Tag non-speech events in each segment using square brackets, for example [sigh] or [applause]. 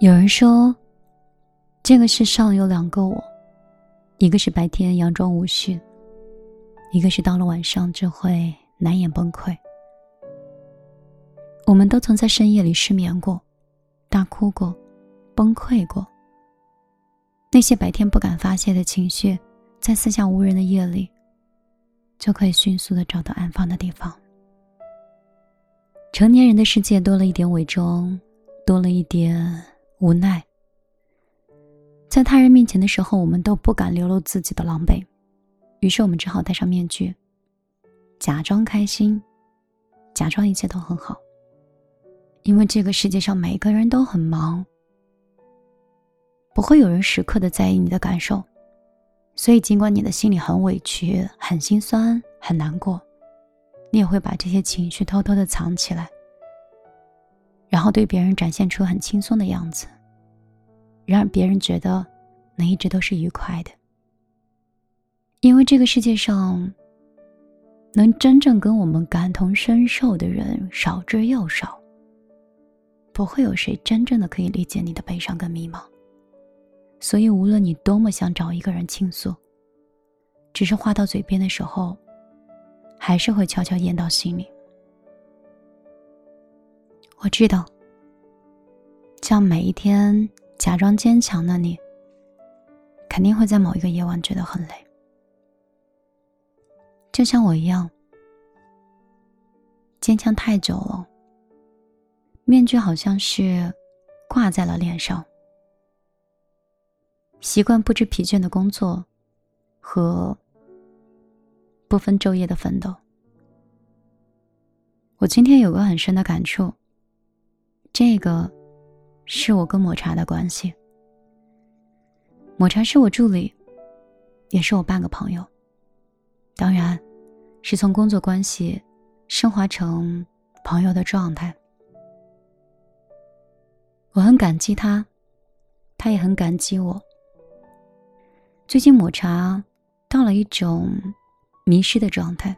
有人说，这个世上有两个我，一个是白天佯装无序，一个是到了晚上就会难掩崩溃。我们都曾在深夜里失眠过，大哭过，崩溃过。那些白天不敢发泄的情绪，在四下无人的夜里，就可以迅速的找到安放的地方。成年人的世界多了一点伪装，多了一点。无奈，在他人面前的时候，我们都不敢流露自己的狼狈，于是我们只好戴上面具，假装开心，假装一切都很好。因为这个世界上每个人都很忙，不会有人时刻的在意你的感受，所以尽管你的心里很委屈、很心酸、很难过，你也会把这些情绪偷偷的藏起来。然后对别人展现出很轻松的样子，让别人觉得你一直都是愉快的。因为这个世界上，能真正跟我们感同身受的人少之又少，不会有谁真正的可以理解你的悲伤跟迷茫。所以，无论你多么想找一个人倾诉，只是话到嘴边的时候，还是会悄悄咽到心里。我知道，像每一天假装坚强的你，肯定会在某一个夜晚觉得很累，就像我一样，坚强太久了，面具好像是挂在了脸上，习惯不知疲倦的工作和不分昼夜的奋斗。我今天有个很深的感触。这个是我跟抹茶的关系。抹茶是我助理，也是我半个朋友。当然，是从工作关系升华成朋友的状态。我很感激他，他也很感激我。最近抹茶到了一种迷失的状态，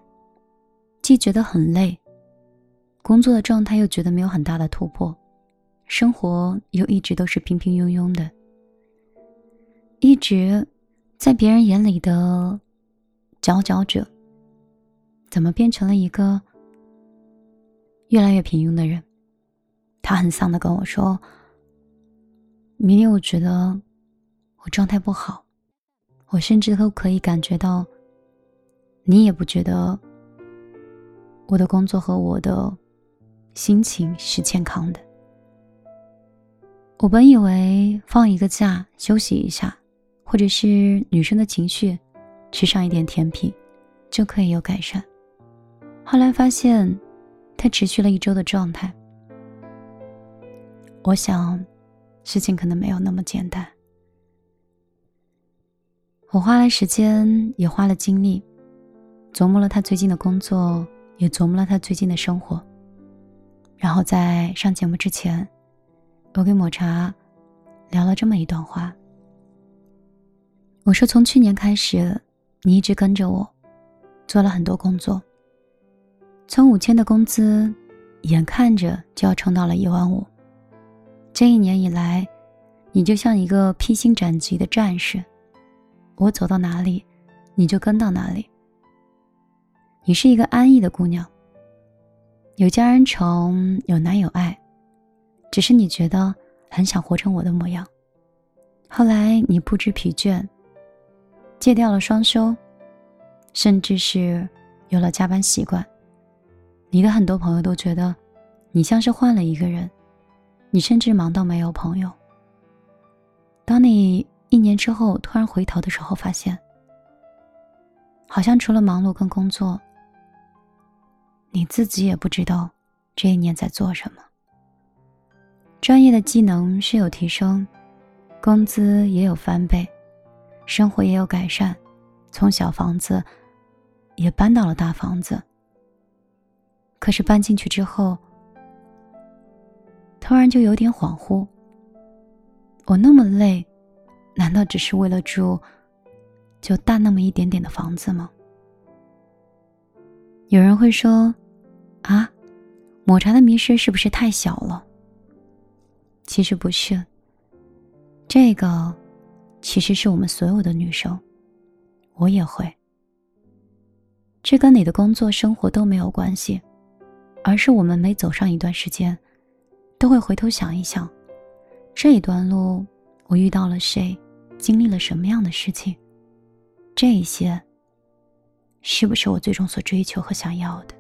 既觉得很累，工作的状态又觉得没有很大的突破。生活又一直都是平平庸庸的，一直在别人眼里的佼佼者，怎么变成了一个越来越平庸的人？他很丧的跟我说：“明天我觉得我状态不好，我甚至都可以感觉到，你也不觉得我的工作和我的心情是健康的。”我本以为放一个假休息一下，或者是女生的情绪，吃上一点甜品，就可以有改善。后来发现，它持续了一周的状态。我想，事情可能没有那么简单。我花了时间，也花了精力，琢磨了他最近的工作，也琢磨了他最近的生活。然后在上节目之前。我跟抹茶聊了这么一段话。我说：“从去年开始，你一直跟着我，做了很多工作。从五千的工资，眼看着就要冲到了一万五。这一年以来，你就像一个披荆斩棘的战士，我走到哪里，你就跟到哪里。你是一个安逸的姑娘，有家人宠，有男友爱。”只是你觉得很想活成我的模样，后来你不知疲倦，戒掉了双休，甚至是有了加班习惯。你的很多朋友都觉得你像是换了一个人，你甚至忙到没有朋友。当你一年之后突然回头的时候，发现好像除了忙碌跟工作，你自己也不知道这一年在做什么。专业的技能是有提升，工资也有翻倍，生活也有改善，从小房子也搬到了大房子。可是搬进去之后，突然就有点恍惚。我那么累，难道只是为了住就大那么一点点的房子吗？有人会说：“啊，抹茶的迷失是不是太小了？”其实不是，这个其实是我们所有的女生，我也会。这跟你的工作生活都没有关系，而是我们每走上一段时间，都会回头想一想，这一段路我遇到了谁，经历了什么样的事情，这一些是不是我最终所追求和想要的？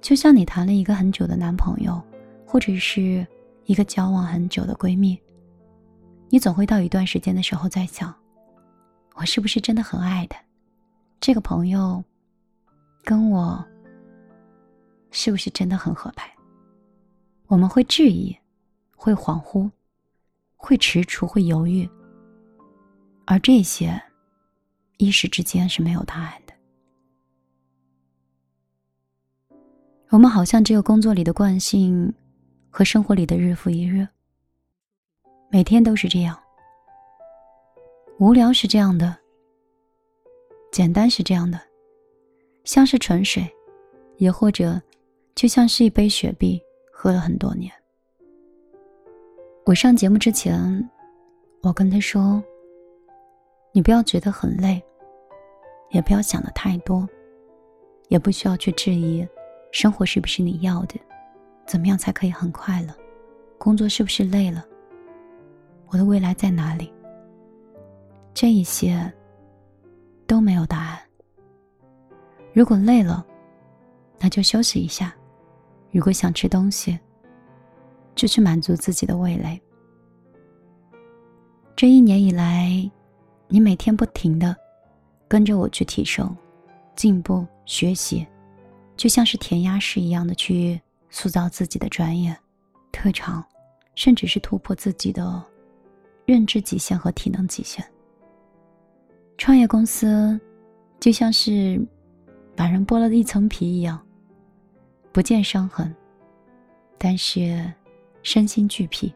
就像你谈了一个很久的男朋友，或者是一个交往很久的闺蜜，你总会到一段时间的时候在想，我是不是真的很爱他？这个朋友，跟我是不是真的很合拍？我们会质疑，会恍惚，会踟蹰，会犹豫，而这些一时之间是没有答案的。我们好像只有工作里的惯性和生活里的日复一日，每天都是这样，无聊是这样的。简单是这样的，像是纯水，也或者就像是一杯雪碧，喝了很多年。我上节目之前，我跟他说：“你不要觉得很累，也不要想的太多，也不需要去质疑生活是不是你要的，怎么样才可以很快乐，工作是不是累了，我的未来在哪里？这一些。”都没有答案。如果累了，那就休息一下；如果想吃东西，就去满足自己的味蕾。这一年以来，你每天不停的跟着我去提升、进步、学习，就像是填鸭式一样的去塑造自己的专业、特长，甚至是突破自己的认知极限和体能极限。创业公司就像是把人剥了一层皮一样，不见伤痕，但是身心俱疲。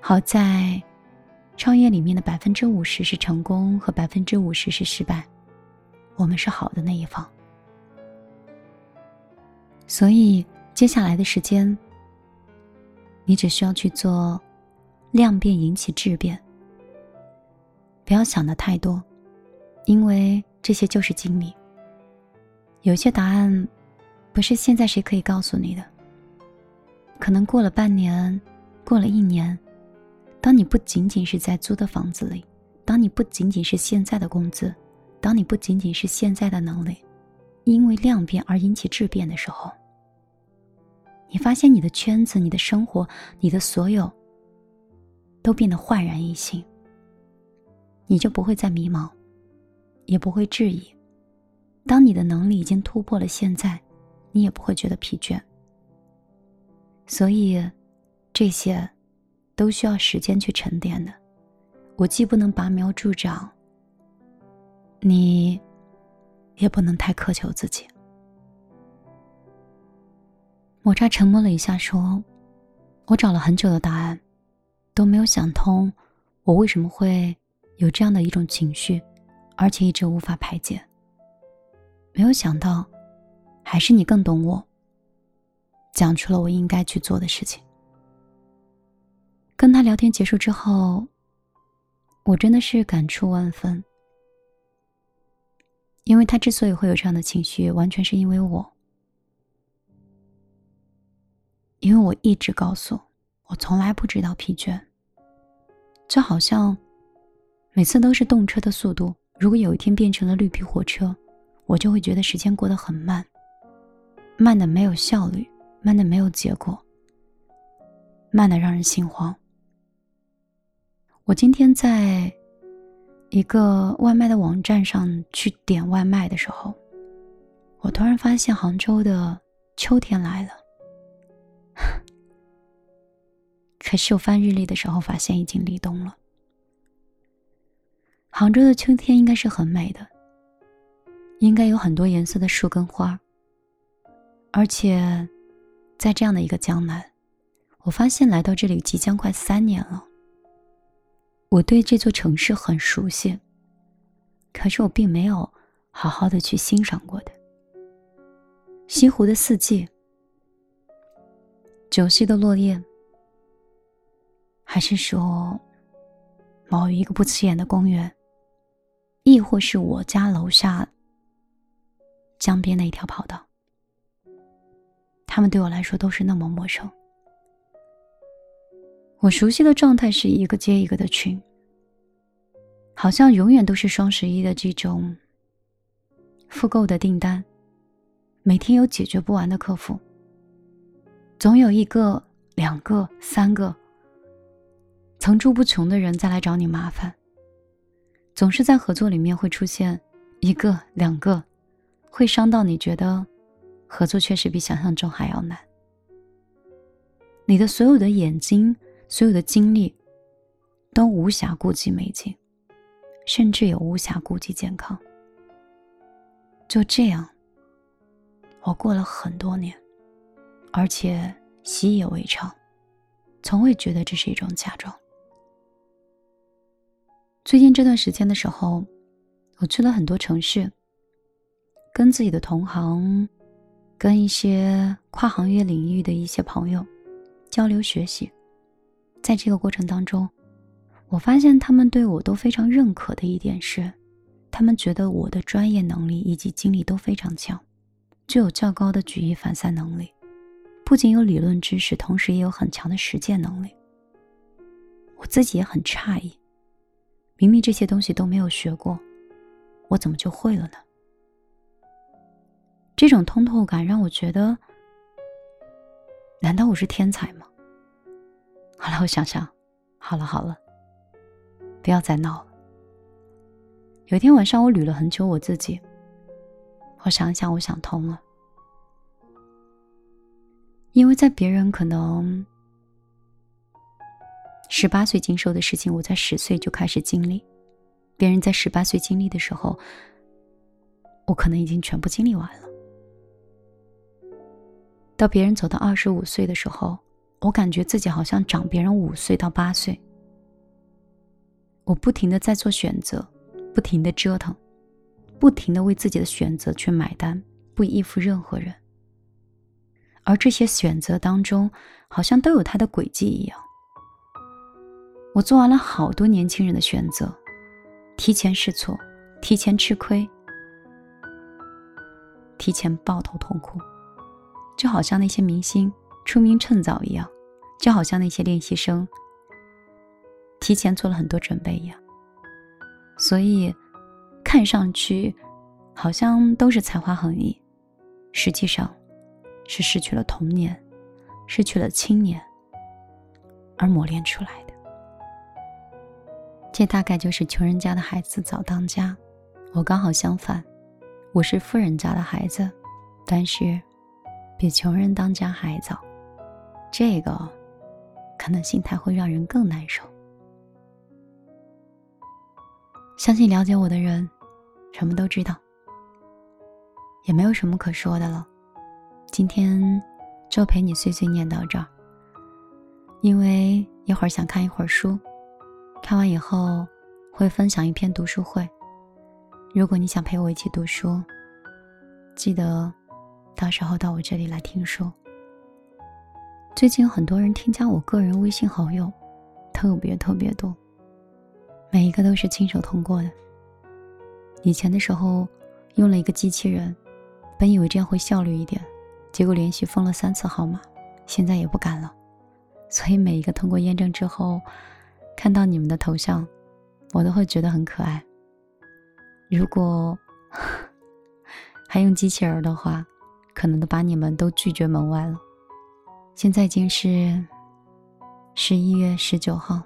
好在创业里面的百分之五十是成功和百分之五十是失败，我们是好的那一方。所以接下来的时间，你只需要去做量变引起质变。不要想的太多，因为这些就是经历。有些答案，不是现在谁可以告诉你的。可能过了半年，过了一年，当你不仅仅是在租的房子里，当你不仅仅是现在的工资，当你不仅仅是现在的能力，因为量变而引起质变的时候，你发现你的圈子、你的生活、你的所有，都变得焕然一新。你就不会再迷茫，也不会质疑。当你的能力已经突破了现在，你也不会觉得疲倦。所以，这些都需要时间去沉淀的。我既不能拔苗助长，你也不能太苛求自己。抹茶沉默了一下，说：“我找了很久的答案，都没有想通，我为什么会……”有这样的一种情绪，而且一直无法排解。没有想到，还是你更懂我。讲出了我应该去做的事情。跟他聊天结束之后，我真的是感触万分。因为他之所以会有这样的情绪，完全是因为我。因为我一直告诉我，从来不知道疲倦，就好像。每次都是动车的速度，如果有一天变成了绿皮火车，我就会觉得时间过得很慢，慢的没有效率，慢的没有结果，慢的让人心慌。我今天在一个外卖的网站上去点外卖的时候，我突然发现杭州的秋天来了，[laughs] 可是我翻日历的时候发现已经立冬了。杭州的秋天应该是很美的，应该有很多颜色的树跟花。而且，在这样的一个江南，我发现来到这里即将快三年了。我对这座城市很熟悉，可是我并没有好好的去欣赏过的。西湖的四季，九溪的落叶，还是说某一个不起眼的公园，亦或是我家楼下江边的一条跑道，他们对我来说都是那么陌生。我熟悉的状态是一个接一个的群，好像永远都是双十一的这种复购的订单，每天有解决不完的客服，总有一个、两个、三个层出不穷的人再来找你麻烦，总是在合作里面会出现一个、两个，会伤到你觉得合作确实比想象中还要难，你的所有的眼睛。所有的精力都无暇顾及美景，甚至也无暇顾及健康。就这样，我过了很多年，而且习以为常，从未觉得这是一种假装。最近这段时间的时候，我去了很多城市，跟自己的同行，跟一些跨行业领域的一些朋友交流学习。在这个过程当中，我发现他们对我都非常认可的一点是，他们觉得我的专业能力以及经历都非常强，具有较高的举一反三能力，不仅有理论知识，同时也有很强的实践能力。我自己也很诧异，明明这些东西都没有学过，我怎么就会了呢？这种通透感让我觉得，难道我是天才吗？后来我想想，好了好了，不要再闹了。有一天晚上，我捋了很久我自己，我想想，我想通了。因为在别人可能十八岁经受的事情，我在十岁就开始经历；别人在十八岁经历的时候，我可能已经全部经历完了。到别人走到二十五岁的时候。我感觉自己好像长别人五岁到八岁。我不停的在做选择，不停的折腾，不停的为自己的选择去买单，不依附任何人。而这些选择当中，好像都有它的轨迹一样。我做完了好多年轻人的选择，提前试错，提前吃亏，提前抱头痛哭，就好像那些明星。出名趁早一样，就好像那些练习生提前做了很多准备一样。所以，看上去好像都是才华横溢，实际上是失去了童年，失去了青年，而磨练出来的。这大概就是穷人家的孩子早当家。我刚好相反，我是富人家的孩子，但是比穷人当家还早。这个可能心态会让人更难受。相信了解我的人，什么都知道，也没有什么可说的了。今天就陪你碎碎念到这儿，因为一会儿想看一会儿书，看完以后会分享一篇读书会。如果你想陪我一起读书，记得到时候到我这里来听书。最近有很多人添加我个人微信好友，特别特别多，每一个都是亲手通过的。以前的时候用了一个机器人，本以为这样会效率一点，结果连续封了三次号码，现在也不敢了。所以每一个通过验证之后，看到你们的头像，我都会觉得很可爱。如果 [laughs] 还用机器人的话，可能都把你们都拒绝门外了。现在已经是十一月十九号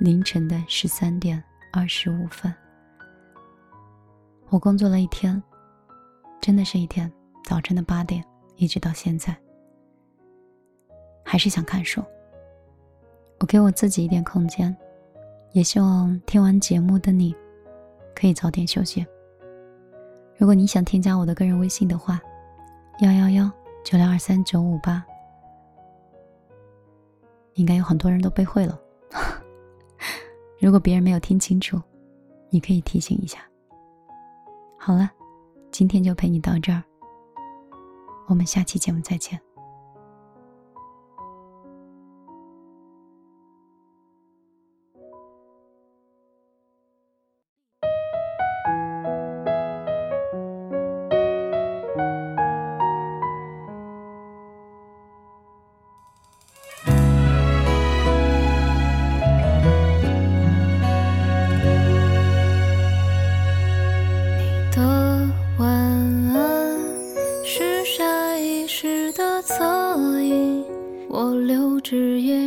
凌晨的十三点二十五分。我工作了一天，真的是一天，早晨的八点一直到现在，还是想看书。我给我自己一点空间，也希望听完节目的你可以早点休息。如果你想添加我的个人微信的话，幺幺幺九六二三九五八。应该有很多人都背会了。[laughs] 如果别人没有听清楚，你可以提醒一下。好了，今天就陪你到这儿。我们下期节目再见。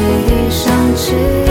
回忆想起